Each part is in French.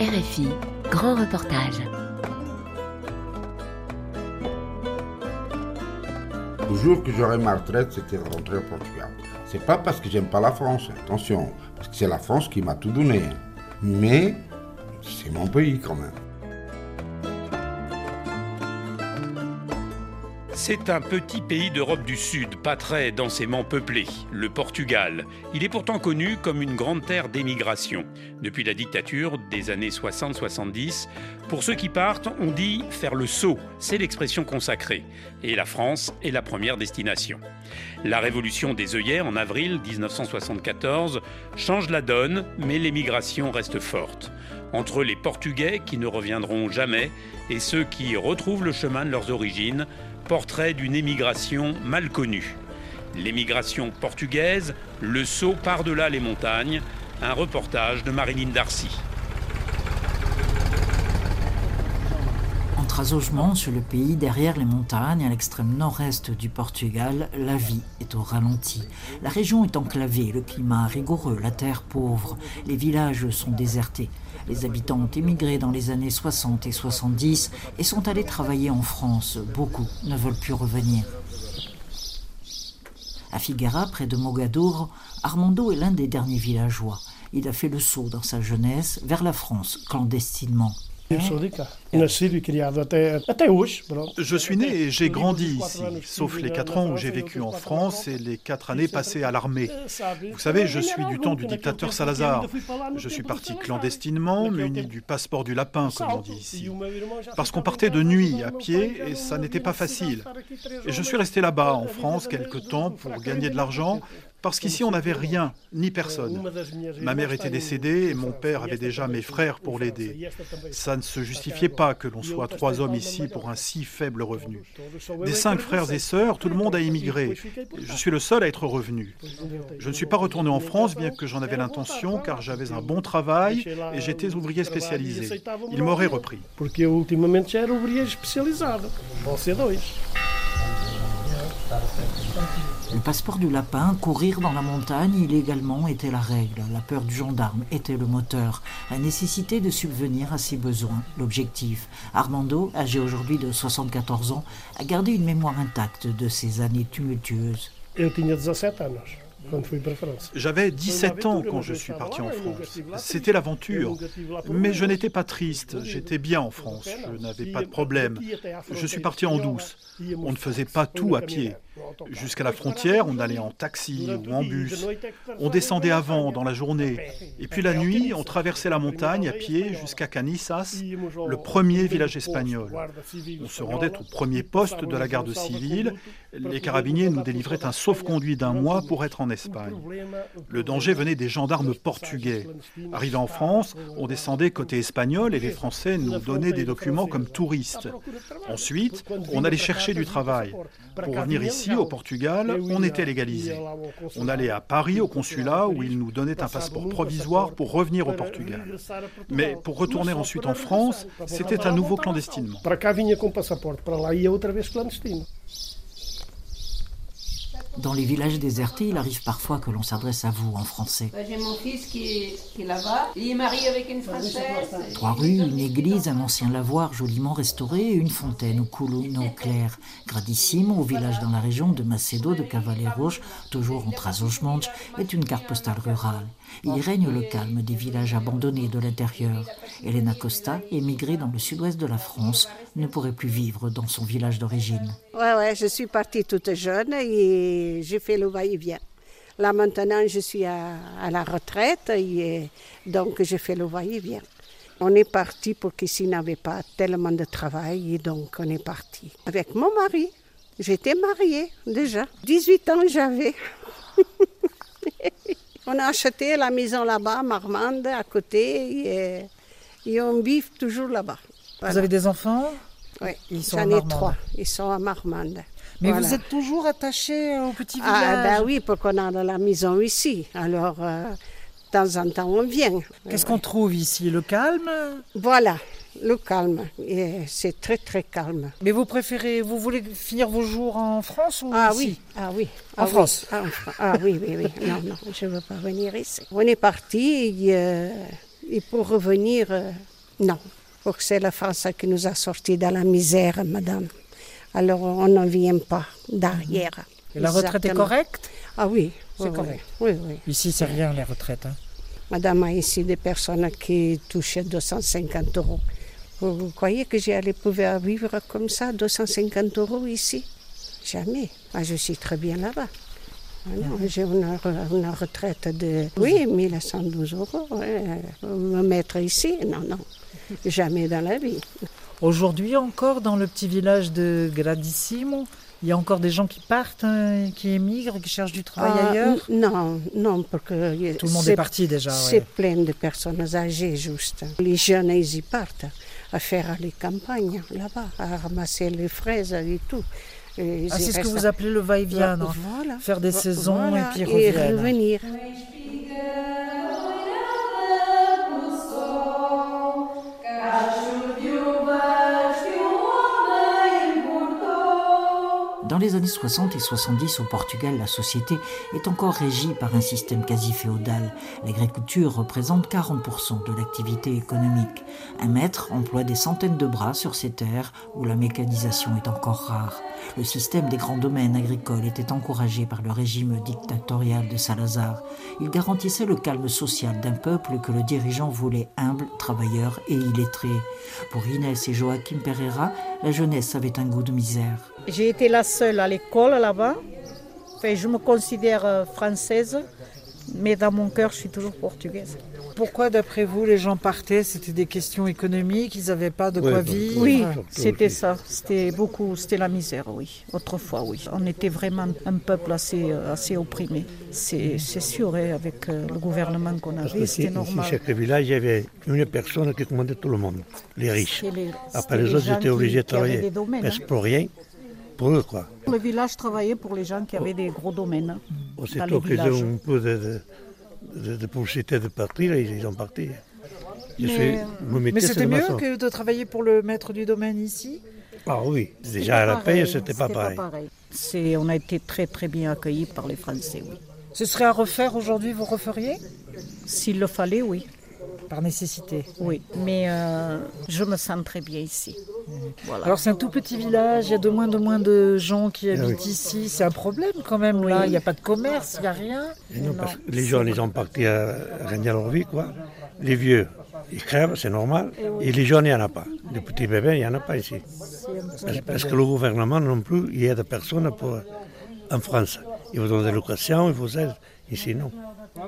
RFI, grand reportage. Le jour que j'aurai ma retraite, c'était rentrer au Portugal. C'est pas parce que j'aime pas la France, attention, parce que c'est la France qui m'a tout donné. Mais c'est mon pays quand même. C'est un petit pays d'Europe du Sud, pas très densément peuplé, le Portugal. Il est pourtant connu comme une grande terre d'émigration. Depuis la dictature des années 60-70, pour ceux qui partent, on dit faire le saut, c'est l'expression consacrée. Et la France est la première destination. La révolution des œillères en avril 1974 change la donne, mais l'émigration reste forte. Entre les Portugais qui ne reviendront jamais et ceux qui retrouvent le chemin de leurs origines, portrait d'une émigration mal connue. L'émigration portugaise, le saut par-delà les montagnes, un reportage de Marilyn Darcy. Sur le pays derrière les montagnes, à l'extrême nord-est du Portugal, la vie est au ralenti. La région est enclavée, le climat rigoureux, la terre pauvre, les villages sont désertés. Les habitants ont émigré dans les années 60 et 70 et sont allés travailler en France. Beaucoup ne veulent plus revenir. À Figuera, près de Mogadour, Armando est l'un des derniers villageois. Il a fait le saut dans sa jeunesse vers la France, clandestinement. Je suis né et j'ai grandi ici, sauf les quatre ans où j'ai vécu en France et les quatre années passées à l'armée. Vous savez, je suis du temps du dictateur Salazar. Je suis parti clandestinement, muni du passeport du lapin, comme on dit ici. Parce qu'on partait de nuit à pied et ça n'était pas facile. Et je suis resté là-bas, en France, quelque temps pour gagner de l'argent, parce qu'ici, on n'avait rien, ni personne. Ma mère était décédée et mon père avait déjà mes frères pour l'aider. Ça ne se justifiait pas que l'on soit trois hommes ici pour un si faible revenu. Des cinq frères et sœurs, tout le monde a immigré. Je suis le seul à être revenu. Je ne suis pas retourné en France, bien que j'en avais l'intention, car j'avais un bon travail et j'étais ouvrier spécialisé. Il m'aurait repris. Le passeport du lapin, courir dans la montagne illégalement était la règle. La peur du gendarme était le moteur. La nécessité de subvenir à ses besoins, l'objectif. Armando, âgé aujourd'hui de 74 ans, a gardé une mémoire intacte de ces années tumultueuses. J'avais 17 ans quand je suis parti en France. C'était l'aventure. Mais je n'étais pas triste. J'étais bien en France. Je n'avais pas de problème. Je suis parti en douce. On ne faisait pas tout à pied. Jusqu'à la frontière, on allait en taxi ou en bus. On descendait avant, dans la journée. Et puis la nuit, on traversait la montagne à pied jusqu'à Canissas, le premier village espagnol. On se rendait au premier poste de la garde civile. Les carabiniers nous délivraient un sauf-conduit d'un mois pour être en Espagne. Le danger venait des gendarmes portugais. Arrivé en France, on descendait côté espagnol et les Français nous donnaient des documents comme touristes. Ensuite, on allait chercher du travail. Pour revenir ici, au Portugal, on était légalisé. On allait à Paris, au consulat, où ils nous donnaient un passeport provisoire pour revenir au Portugal. Mais pour retourner ensuite en France, c'était à nouveau clandestinement. Dans les villages désertés, il arrive parfois que l'on s'adresse à vous en français. J'ai mon fils qui est, là-bas. Il est marié avec une Française. Trois rues, une église, un ancien lavoir joliment restauré et une fontaine où coule une eau claire. Gradissimo, au village dans la région de Macedo de Cavaleiros, toujours en Trasosmanche, est une carte postale rurale. Il règne le calme des villages abandonnés de l'intérieur. Elena Costa, émigrée dans le sud-ouest de la France, ne pourrait plus vivre dans son village d'origine. Ouais, ouais, je suis partie toute jeune et j'ai fait le va-et-vient. Là maintenant, je suis à, la retraite et donc j'ai fait le va-et-vient. On est parti pour qu'ici n'avait pas tellement de travail et donc on est parti. Avec mon mari. J'étais mariée déjà. 18 ans j'avais. on a acheté la maison là-bas, Marmande, à côté, et, on vit toujours là-bas. Vous avez des enfants oui, j'en ai trois. Ils sont à Marmande. Mais vous êtes toujours attaché au petit village Ah ben oui, parce qu'on a la maison ici. Alors, euh, de temps en temps, on vient. Qu'est-ce qu'on trouve ici? Le calme? Voilà, le calme. Et c'est très, très calme. Mais vous préférez, vous voulez finir vos jours en France ou ah, ici oui. Ah oui. En ah France ah, ah, oui, oui, oui. Non, non, je ne veux pas venir ici. On est parti et, euh, et pour revenir... Euh, Non, c'est la France qui nous a sortis dans la misère, madame. Alors on n'en vient pas derrière. Et la retraite est correcte? Ah oui, c'est correct. Oui, oui. Ici, c'est rien les retraites. Hein. Madame a ici des personnes qui touchent 250 euros. Vous, croyez que j'allais pouvoir vivre comme ça, 250 euros ici? Jamais. Moi, je suis très bien là-bas. Ah j'ai une, retraite de oui, 1112 euros. Me mettre ici, non, non, jamais dans la vie. Aujourd'hui encore, dans le petit village de Gradissimo, il y a encore des gens qui partent, hein, qui émigrent, qui cherchent du travail ah, ailleurs? Non, non, parce que... Tout le monde est, parti déjà. C'est plein de personnes âgées, juste. Les jeunes, ils y partent à faire les campagnes, là-bas, à ramasser les fraises et tout. ah, c'est ce que vous appelez le va-et-vient, voilà, Faire des saisons et puis revenir. Dans les années 60 et 70 au Portugal, la société est encore régie par un système quasi féodal. L'agriculture représente 40% de l'activité économique. Un maître emploie des centaines de bras sur ces terres où la mécanisation est encore rare. Le système des grands domaines agricoles était encouragé par le régime dictatorial de Salazar. Il garantissait le calme social d'un peuple que le dirigeant voulait humble, travailleur et illettré. Pour Inès et Joachim Pereira, la jeunesse avait un goût de misère. J'ai été seule à l'école là-bas. je me considère euh, française, mais dans mon cœur, je suis toujours portugaise. Pourquoi, d'après vous, les gens partaient? C'était des questions économiques, ils n'avaient pas de quoi vivre? Oui, c'était ça. C'était beaucoup, c'était la misère, oui. Autrefois, oui. On était vraiment un peuple assez, euh, assez opprimé. C'est sûr, hein, avec euh, le gouvernement qu'on avait, c'était normal. Dans chaque village, il y avait une personne qui commandait tout le monde, les riches. Après, les, autres étaient obligés de travailler presque hein. Pour rien. Le village travaillait pour les gens qui avaient des gros domaines. Aussitôt qu'ils ont un peu de, de, de, possibilité de partir, ils, ont parti. mais, mais c'était mieux que de travailler pour le maître du domaine ici? Ah oui, déjà à la paye, c'était pas pareil. Pas pareil. On a été très très bien accueillis par les Français, oui. Ce serait à refaire aujourd'hui, vous referiez? S'il le fallait, oui par nécessité. Oui, mais euh, je me sens très bien ici. Alors c'est un tout petit village, il y a de moins en moins de gens qui ah habitent ici. C'est un problème quand même là, il n'y a pas de commerce, il n'y a rien. les gens, ils ont parti à gagner leur vie, quoi. Les vieux, ils crèvent, c'est normal. Et, les jeunes, il n'y en a pas. Les petits bébés, il n'y en a pas ici. Parce, que le gouvernement non plus, il y a des personnes pour, en France. Ils vous donnent des locations, ils vous aident. Ici, non.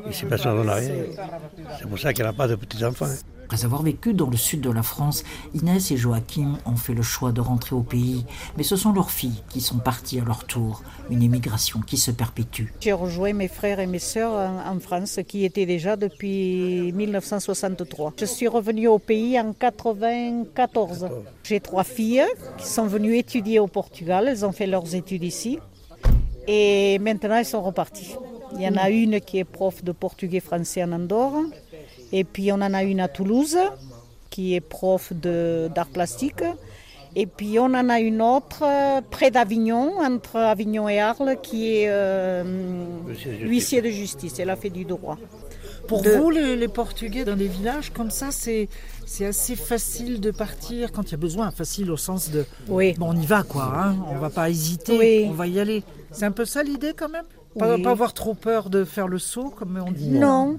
Ici, personne n'en a rien. C'est pour ça qu'il n'y a pas de petits-enfants. Après avoir vécu dans le sud de la France, Inès et Joachim ont fait le choix de rentrer au pays. Mais ce sont leurs filles qui sont parties à leur tour. Une émigration qui se perpétue. J'ai rejoint mes frères et mes sœurs en, France, qui étaient déjà depuis 1963. Je suis revenue au pays en 1994. J'ai trois filles qui sont venues étudier au Portugal. Elles ont fait leurs études ici. Et maintenant, elles sont reparties. Il y en a une qui est prof de portugais-français en Andorre. Et puis on en a une à Toulouse qui est prof d'art plastique. Et puis on en a une autre euh, près d'Avignon, entre Avignon et Arles, qui est euh, huissier de justice. Elle a fait du droit. Pour vous, les, Portugais, dans des villages comme ça, c'est assez facile de partir quand il y a besoin. Facile au sens de. Oui. Bon, on y va, quoi. Hein. on va pas hésiter. On va y aller. C'est un peu ça l'idée, quand même? Pas, pas, avoir trop peur de faire le saut, comme on dit Non.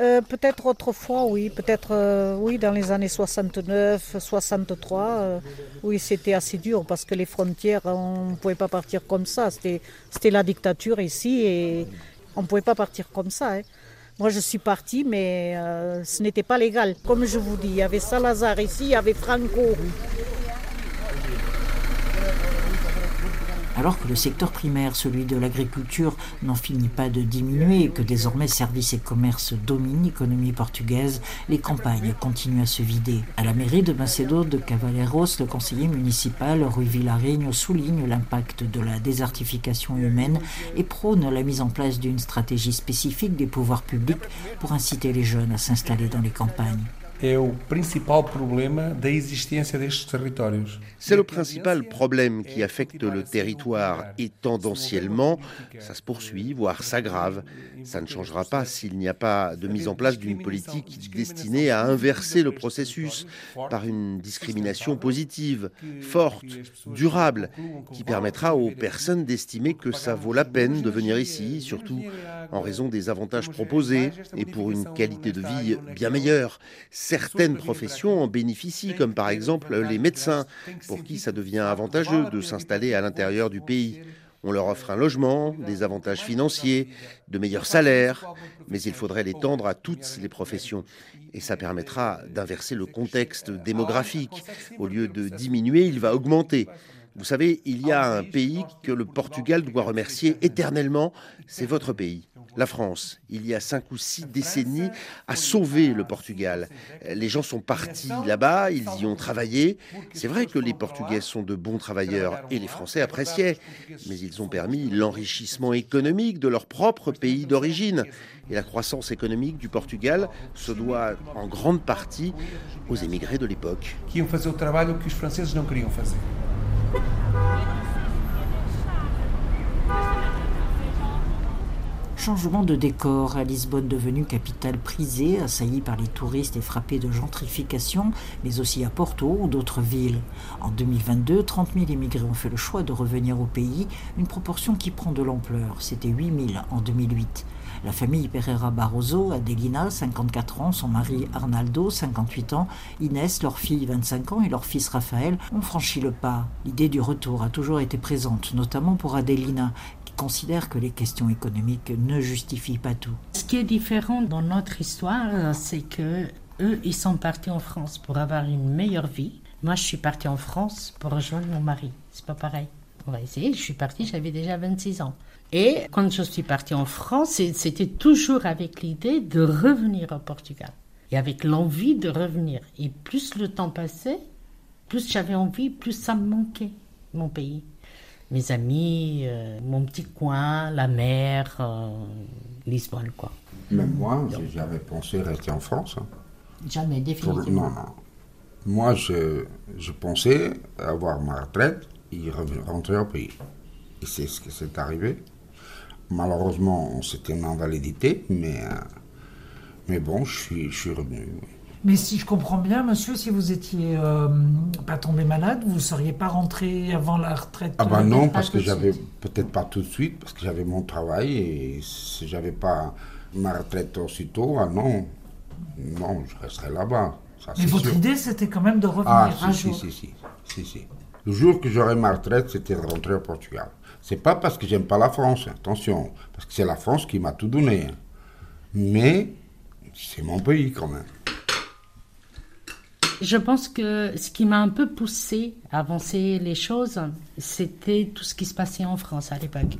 Euh, peut-être autrefois, oui. Peut-être, euh, oui, dans les années 69, 63, euh, oui, c'était assez dur parce que les frontières, on ne pouvait pas partir comme ça. C'était la dictature ici et on ne pouvait pas partir comme ça. Hein. Moi, je suis partie, mais ce n'était pas légal. Comme je vous dis, il y avait Salazar ici, il y avait Franco. Alors que le secteur primaire, celui de l'agriculture, n'en finit pas de diminuer et que désormais services et commerces dominent l'économie portugaise, les campagnes continuent à se vider. À la mairie de Macedo de Cavaleiros, le conseiller municipal Rui Vilareño souligne l'impact de la désertification humaine et prône la mise en place d'une stratégie spécifique des pouvoirs publics pour inciter les jeunes à s'installer dans les campagnes. C'est le principal problème qui affecte le territoire et tendanciellement, ça se poursuit, voire s'aggrave. Ça ne changera pas s'il n'y a pas de mise en place d'une politique destinée à inverser le processus par une discrimination positive, forte, durable, qui permettra aux personnes d'estimer que ça vaut la peine de venir ici, surtout en raison des avantages proposés et pour une qualité de vie bien meilleure. Certaines professions en bénéficient, comme par exemple les médecins pour qui ça devient avantageux de s'installer à l'intérieur du pays. On leur offre un logement, des avantages financiers, de meilleurs salaires, mais il faudrait l'étendre à toutes les professions. Et ça permettra d'inverser le contexte démographique. Au lieu de diminuer, il va augmenter. Vous savez, il y a un pays que le Portugal doit remercier éternellement, c'est votre pays la France, il y a cinq ou six décennies, a sauvé le Portugal. Les gens sont partis là-bas, ils y ont travaillé. C'est vrai que les Portugais sont de bons travailleurs et les Français appréciaient, mais ils ont permis l'enrichissement économique de leur propre pays d'origine. Et la croissance économique du Portugal se doit en grande partie aux émigrés de l'époque. Qui ont fait le travail que les Français ne queriam faire. Changement de décor à Lisbonne devenue capitale prisée, assaillie par les touristes et frappée de gentrification, mais aussi à Porto ou d'autres villes. En 2022, 30 000 immigrés ont fait le choix de revenir au pays, une proportion qui prend de l'ampleur. C'était 8 000 en 2008. La famille Pereira Barroso, Adelina, 54 ans, son mari Arnaldo, 58 ans, Inès, leur fille, 25 ans, et leur fils Raphaël ont franchi le pas. L'idée du retour a toujours été présente, notamment pour Adelina, considère que les questions économiques ne justifient pas tout. Ce qui est différent dans notre histoire, c'est que eux, ils sont partis en France pour avoir une meilleure vie. Moi, je suis partie en France pour rejoindre mon mari. C'est pas pareil. On va essayer. Je suis partie, j'avais déjà 26 ans. Et quand je suis partie en France, c'était toujours avec l'idée de revenir au Portugal. Et avec l'envie de revenir. Et plus le temps passait, plus j'avais envie, plus ça me manquait, mon pays mes amis, euh, mon petit coin, la mer, euh, Lisbonne, quoi. Même moi, j'avais pensé rester en France. Hein. Jamais, définitivement. non, non. Moi, je, je, pensais avoir ma retraite et rentrer au pays. Et c'est ce qui s'est arrivé. Malheureusement, c'était une invalidité, mais, euh, mais bon, je suis, je suis revenu. Mais si je comprends bien, monsieur, si vous étiez euh, pas tombé malade, vous ne seriez pas rentré avant la retraite Ah ben non, parce que j'avais peut-être pas tout de suite, parce que j'avais mon travail et si j'avais pas ma retraite aussitôt, ah non, non, je resterais là-bas. Mais votre idée, c'était quand même de revenir ah, un si, jour. Si, si, si, si. Le jour que j'aurai ma retraite, c'était de rentrer au Portugal. C'est pas parce que j'aime pas la France, attention, parce que c'est la France qui m'a tout donné. Hein. Mais c'est mon pays quand même je pense que ce qui m'a un peu poussé à avancer les choses, c'était tout ce qui se passait en France à l'époque.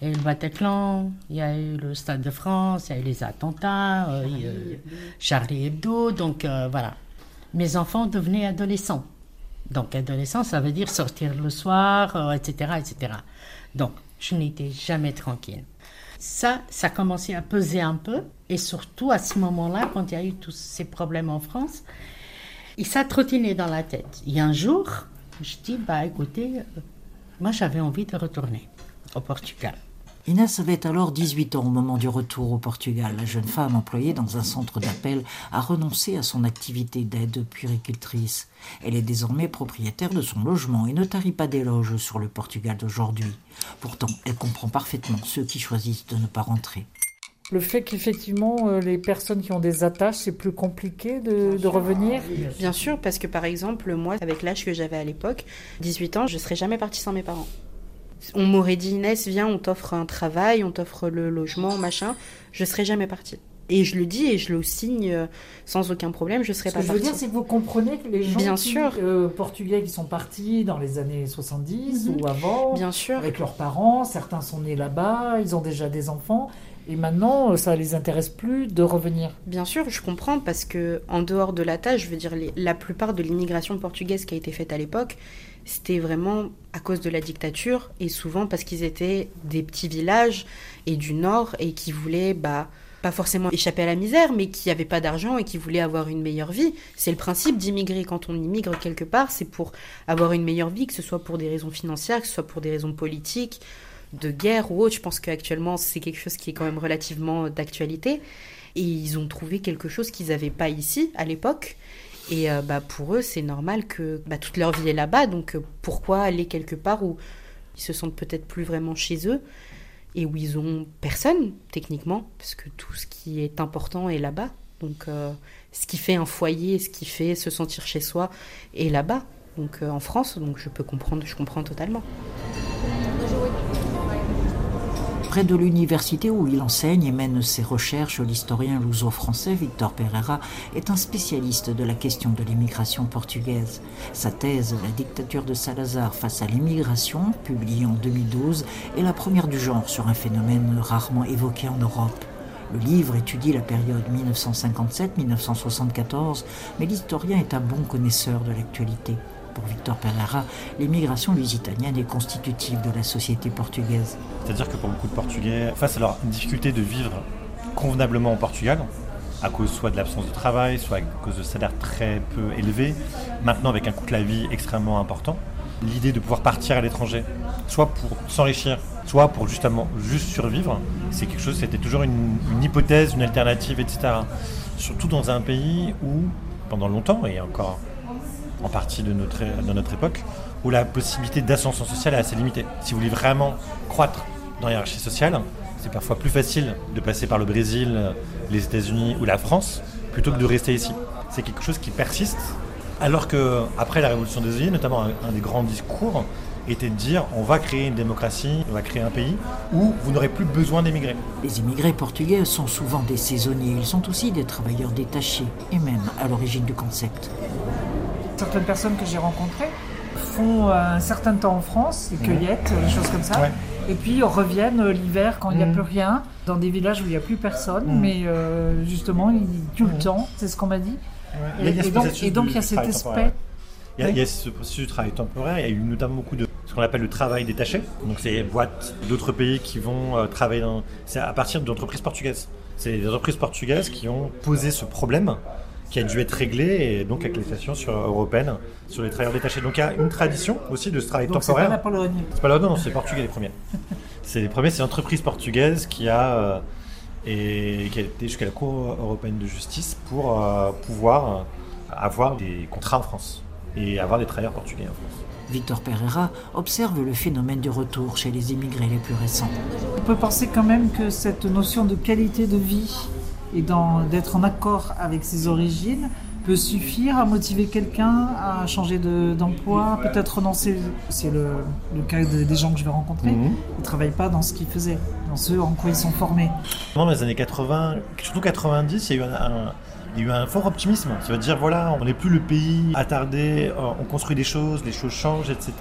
Il y a eu le Bataclan, il y a eu le Stade de France, il y a eu les attentats, euh, il y a eu Charlie Hebdo, donc euh, voilà. Mes enfants devenaient adolescents. Donc adolescent, ça veut dire sortir le soir, etc., euh, etc. Donc je n'étais jamais tranquille. Ça, ça commençait à peser un peu, et surtout à ce moment-là, quand il y a eu tous ces problèmes en France, et ça trottinait dans la tête. Et un jour, je dis, bah écoutez, euh, moi j'avais envie de retourner au Portugal. Inès avait alors 18 ans au moment du retour au Portugal. La jeune femme employée dans un centre d'appel a renoncé à son activité d'aide puéricultrice. Elle est désormais propriétaire de son logement et ne tarit pas d'éloges sur le Portugal d'aujourd'hui. Pourtant, elle comprend parfaitement ceux qui choisissent de ne pas rentrer. Le fait qu'effectivement, euh, les personnes qui ont des attaches, c'est plus compliqué de, revenir Bien sûr, parce que par exemple, moi, avec l'âge que j'avais à l'époque, 18 ans, je ne serais jamais partie sans mes parents. On m'aurait dit, Inès, viens, on t'offre un travail, on t'offre le logement, machin. Je serais jamais partie. Et je le dis et je le signe euh, sans aucun problème, je serais pas partie. Ce que je veux dire, c'est que vous comprenez que les gens Bien sûr. Euh, portugais qui sont partis dans les années 70 mhm. ou avant, Bien sûr. avec leurs parents, certains sont nés là-bas, ils ont déjà des enfants, et maintenant, ça les intéresse plus de revenir. Bien sûr, je comprends parce que en dehors de la tâche, je veux dire, la plupart de l'immigration portugaise qui a été faite à l'époque, c'était vraiment à cause de la dictature et souvent parce qu'ils étaient des petits villages et du nord et qui voulaient bah pas forcément échapper à la misère, mais qui n'avaient pas d'argent et qui voulaient avoir une meilleure vie. C'est le principe d'immigrer. Quand on immigre quelque part, c'est pour avoir une meilleure vie, que ce soit pour des raisons financières, que ce soit pour des raisons politiques, de guerre ou autre. Je pense qu'actuellement, c'est quelque chose qui est quand même relativement d'actualité. Et ils ont trouvé quelque chose qu'ils n'avaient pas ici à l'époque. Et euh, bah, pour eux, c'est normal que bah, toute leur vie est là-bas. Donc euh, pourquoi aller quelque part où ils se sentent peut-être plus vraiment chez eux et où ils ont personne techniquement, parce que tout ce qui est important est là-bas. Donc euh, ce qui fait un foyer, ce qui fait se sentir chez soi est là-bas. Donc en France, donc je peux comprendre, je comprends totalement. Près de l'université où il enseigne et mène ses recherches, l'historien luso-français Victor Pereira est un spécialiste de la question de l'immigration portugaise. Sa thèse La dictature de Salazar face à l'immigration, publiée en 2012, est la première du genre sur un phénomène rarement évoqué en Europe. Le livre étudie la période 1957-1974, mais l'historien est un bon connaisseur de l'actualité. Pour Victor Pereira, l'immigration lusitanienne est constitutive de la société portugaise. C'est-à-dire que pour beaucoup de Portugais, face à leur difficulté de vivre convenablement au Portugal, à cause soit de l'absence de travail, soit à cause de salaires très peu élevés, maintenant avec un coût de la vie extrêmement important, l'idée de pouvoir partir à l'étranger, soit pour s'enrichir, soit pour justement juste survivre, c'est quelque chose, c'était toujours une, hypothèse, une alternative, etc. Surtout dans un pays où, pendant longtemps, et encore en partie de notre, époque, où la possibilité d'ascension sociale est assez limitée. Si vous voulez vraiment croître dans la hiérarchie sociale, c'est parfois plus facile de passer par le Brésil, les États-Unis ou la France plutôt que de rester ici. C'est quelque chose qui persiste, alors que après la révolution des Oeillets, notamment un, un des grands discours était de dire on va créer une démocratie, on va créer un pays où vous n'aurez plus besoin d'émigrer. Les immigrés portugais sont souvent des saisonniers, ils sont aussi des travailleurs détachés et même à l'origine du concept. Certaines personnes que j'ai rencontrées font un certain temps en France, des cueillettes, des choses comme ça. Ouais. Et puis reviennent l'hiver quand il n'y a Mhm. plus rien, dans des villages où il n'y a plus personne, Mhm. mais euh, justement, ils tuent le temps, c'est ce qu'on m'a dit. Et, donc, et il y a cet aspect. Il y, a, Oui. il y a ce processus de travail temporaire, il y a eu notamment beaucoup de ce qu'on appelle le travail détaché. Donc c'est des boîtes d'autres pays qui vont euh, travailler dans... C'est à partir d'entreprises portugaises. C'est des entreprises portugaises qui ont posé ce problème qui a dû être réglé et donc avec les stations sur, européennes sur les travailleurs détachés. Donc il y a une tradition aussi de ce travail Donc c'est temporaire. pas la Pologne. C'est pas là, non, c'est portugais les premiers. c'est les premiers, c'est l'entreprise portugaise qui a euh, et qui a été jusqu'à la Cour européenne de justice pour euh, pouvoir avoir des contrats en France et avoir des travailleurs portugais en France. Victor Pereira observe le phénomène du retour chez les immigrés les plus récents. On peut penser quand même que cette notion de qualité de vie et d'être en accord avec ses origines peut suffire à motiver quelqu'un à changer de- d'emploi, peut-être renoncer. C'est le, le cas de- des gens que je vais rencontrer. Mhm. Ils ne travaillent pas dans ce qu'ils faisaient, dans ce en quoi ils sont formés. Dans les années 80, surtout 90, il y a eu un, un- il y a eu un fort optimisme. Ça veut dire, voilà, on n'est plus le pays attardé, euh, on construit des choses, les choses changent, etc.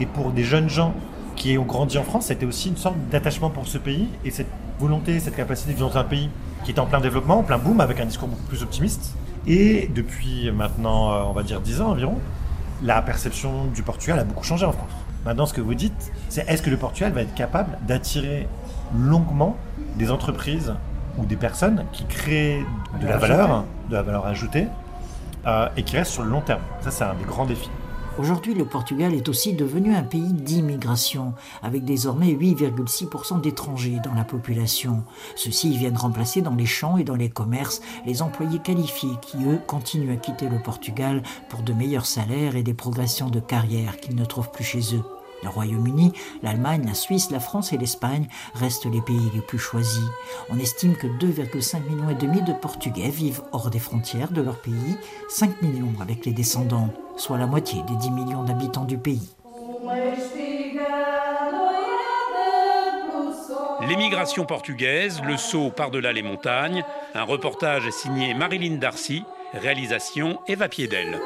Et pour des jeunes gens qui ont grandi en France, c'était aussi une sorte d'attachement pour ce pays et cette volonté, cette capacité de vivre dans un pays qui est en plein développement, en plein boom, avec un discours beaucoup plus optimiste. Et depuis maintenant, euh, on va dire 10 ans environ, la perception du Portugal a beaucoup changé en France. Maintenant, ce que vous dites, c'est est-ce que le Portugal va être capable d'attirer longuement des entreprises ou des personnes qui créent de la valeur, de la valeur ajoutée, euh, et qui restent sur le long terme? Ça, c'est un des grands défis. Aujourd'hui, le Portugal est aussi devenu un pays d'immigration, avec désormais 8,6% d'étrangers dans la population. Ceux-ci viennent remplacer dans les champs et dans les commerces les employés qualifiés qui, eux, continuent à quitter le Portugal pour de meilleurs salaires et des progressions de carrière qu'ils ne trouvent plus chez eux. Le Royaume-Uni, l'Allemagne, la Suisse, la France et l'Espagne restent les pays les plus choisis. On estime que 2,5 millions et demi de Portugais vivent hors des frontières de leur pays, 5 millions avec les descendants, soit la moitié des 10 millions d'habitants du pays. L'émigration portugaise, le saut par-delà les montagnes, un reportage signé Marilyn Darcy, réalisation Eva Piedel.